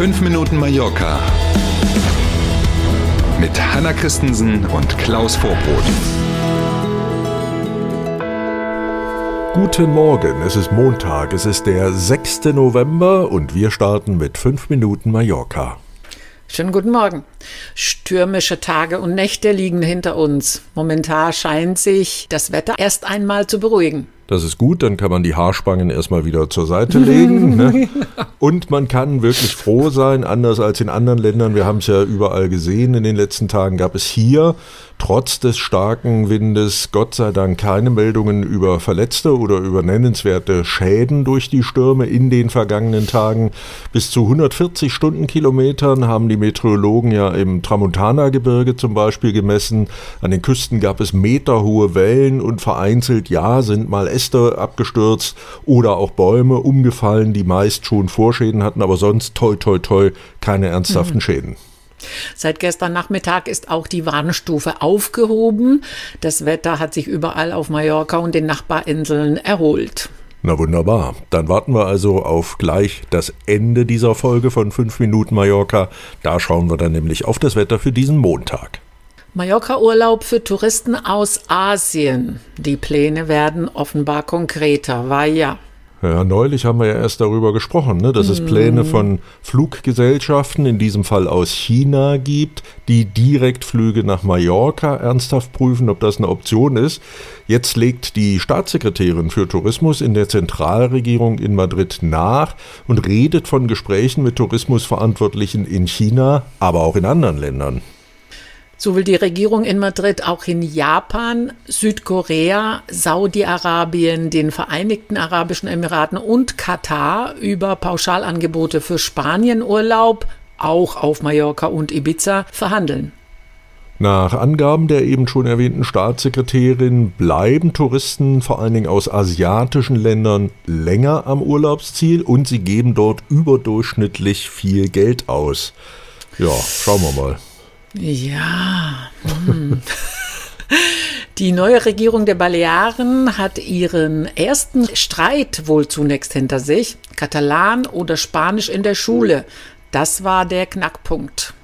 5 Minuten Mallorca mit Hanna Christensen und Klaus Vorbrot. Guten Morgen, es ist Montag, es ist der 6. November und wir starten mit 5 Minuten Mallorca. Schönen guten Morgen. Stürmische Tage und Nächte liegen hinter uns. Momentan scheint sich das Wetter erst einmal zu beruhigen. Das ist gut, dann kann man die Haarspangen erstmal wieder zur Seite legen. ne? Und man kann wirklich froh sein, anders als in anderen Ländern. Wir haben es ja überall gesehen in den letzten Tagen, gab es hier trotz des starken Windes Gott sei Dank keine Meldungen über Verletzte oder über nennenswerte Schäden durch die Stürme in den vergangenen Tagen. Bis zu 140 Stundenkilometern haben die Meteorologen ja im Tramontana-Gebirge zum Beispiel gemessen. An den Küsten gab es meterhohe Wellen und vereinzelt, ja, sind mal Äste abgestürzt oder auch Bäume umgefallen, die meist schon Vorschäden hatten, aber sonst toi toi toi keine ernsthaften mhm. Schäden. Seit gestern Nachmittag ist auch die Warnstufe aufgehoben. Das Wetter hat sich überall auf Mallorca und den Nachbarinseln erholt. Na wunderbar. Dann warten wir also auf gleich das Ende dieser Folge von 5 Minuten Mallorca. Da schauen wir dann nämlich auf das Wetter für diesen Montag. Mallorca-Urlaub für Touristen aus Asien. Die Pläne werden offenbar konkreter, war ja. Ja, neulich haben wir ja erst darüber gesprochen, ne, dass es Pläne von Fluggesellschaften, in diesem Fall aus China, gibt, die Direktflüge nach Mallorca ernsthaft prüfen, ob das eine Option ist. Jetzt legt die Staatssekretärin für Tourismus in der Zentralregierung in Madrid nach und redet von Gesprächen mit Tourismusverantwortlichen in China, aber auch in anderen Ländern. So will die Regierung in Madrid auch in Japan, Südkorea, Saudi-Arabien, den Vereinigten Arabischen Emiraten und Katar über Pauschalangebote für Spanienurlaub, auch auf Mallorca und Ibiza, verhandeln. Nach Angaben der eben schon erwähnten Staatssekretärin bleiben Touristen vor allen Dingen aus asiatischen Ländern länger am Urlaubsziel und sie geben dort überdurchschnittlich viel Geld aus. Ja, schauen wir mal. Ja. Hm. Die neue Regierung der Balearen hat ihren ersten Streit wohl zunächst hinter sich. Katalan oder Spanisch in der Schule. Das war der Knackpunkt.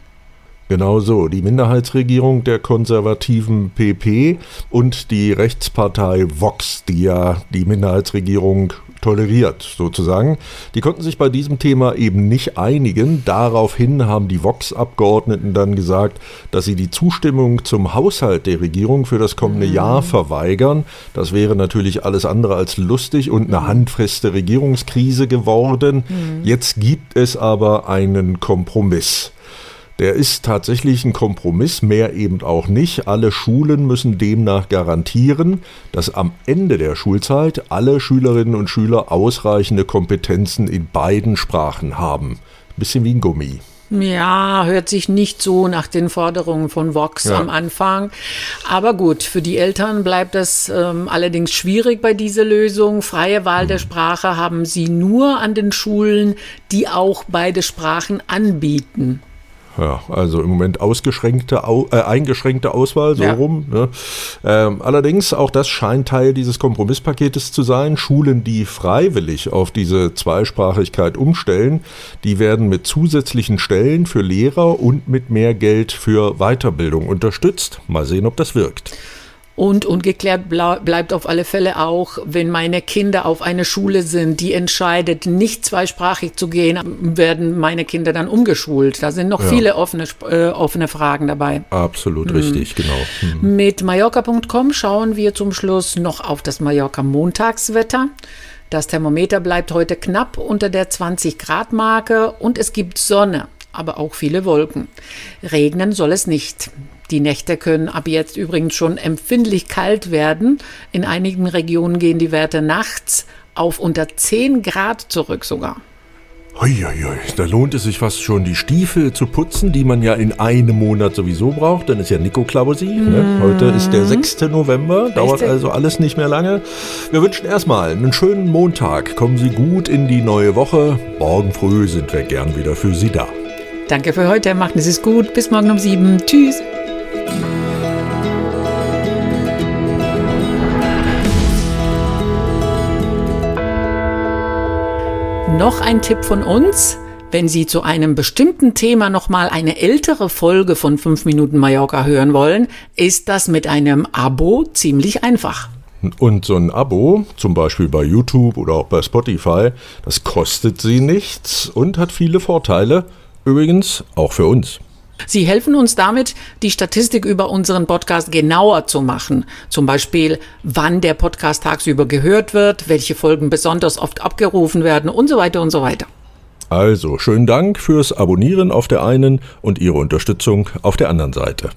Genau so. Die Minderheitsregierung der konservativen PP und die Rechtspartei Vox, die ja die Minderheitsregierung toleriert, sozusagen. Die konnten sich bei diesem Thema eben nicht einigen. Daraufhin haben die Vox-Abgeordneten dann gesagt, dass sie die Zustimmung zum Haushalt der Regierung für das kommende mhm. Jahr verweigern. Das wäre natürlich alles andere als lustig und eine handfeste Regierungskrise geworden. Mhm. Jetzt gibt es aber einen Kompromiss. Der ist tatsächlich ein Kompromiss, mehr eben auch nicht. Alle Schulen müssen demnach garantieren, dass am Ende der Schulzeit alle Schülerinnen und Schüler ausreichende Kompetenzen in beiden Sprachen haben. Bisschen wie ein Gummi. Ja, hört sich nicht so nach den Forderungen von Vox ja. am Anfang. Aber gut, für die Eltern bleibt das ähm, allerdings schwierig bei dieser Lösung. Freie Wahl der Sprache haben sie nur an den Schulen, die auch beide Sprachen anbieten. Ja, also im Moment ausgeschränkte, äh, eingeschränkte Auswahl, so ja. rum. Ne? Ähm, allerdings, auch das scheint Teil dieses Kompromisspaketes zu sein. Schulen, die freiwillig auf diese Zweisprachigkeit umstellen, die werden mit zusätzlichen Stellen für Lehrer und mit mehr Geld für Weiterbildung unterstützt. Mal sehen, ob das wirkt. Und ungeklärt bleibt auf alle Fälle auch, wenn meine Kinder auf eine Schule sind, die entscheidet, nicht zweisprachig zu gehen, werden meine Kinder dann umgeschult. Da sind noch ja. viele offene, äh, offene Fragen dabei. Absolut hm. richtig, genau. Hm. Mit Mallorca.com schauen wir zum Schluss noch auf das Mallorca-Montagswetter. Das Thermometer bleibt heute knapp unter der 20 Grad Marke und es gibt Sonne, aber auch viele Wolken. Regnen soll es nicht. Die Nächte können ab jetzt übrigens schon empfindlich kalt werden. In einigen Regionen gehen die Werte nachts auf unter 10 Grad zurück sogar. Uiuiui, da lohnt es sich fast schon, die Stiefel zu putzen, die man ja in einem Monat sowieso braucht. Dann ist ja Nico Klausi. Mm. Ne? Mhm. Heute ist der 6. November, dauert Richtig. also alles nicht mehr lange. Wir wünschen erstmal einen schönen Montag. Kommen Sie gut in die neue Woche. Morgen früh sind wir gern wieder für Sie da. Danke für heute, machen Sie es gut. Bis morgen um sieben. Tschüss. Noch ein Tipp von uns. Wenn Sie zu einem bestimmten Thema nochmal eine ältere Folge von 5 Minuten Mallorca hören wollen, ist das mit einem Abo ziemlich einfach. Und so ein Abo, zum Beispiel bei YouTube oder auch bei Spotify, das kostet Sie nichts und hat viele Vorteile. Übrigens auch für uns. Sie helfen uns damit, die Statistik über unseren Podcast genauer zu machen. Zum Beispiel, wann der Podcast tagsüber gehört wird, welche Folgen besonders oft abgerufen werden und so weiter und so weiter. Also, schönen Dank fürs Abonnieren auf der einen und Ihre Unterstützung auf der anderen Seite.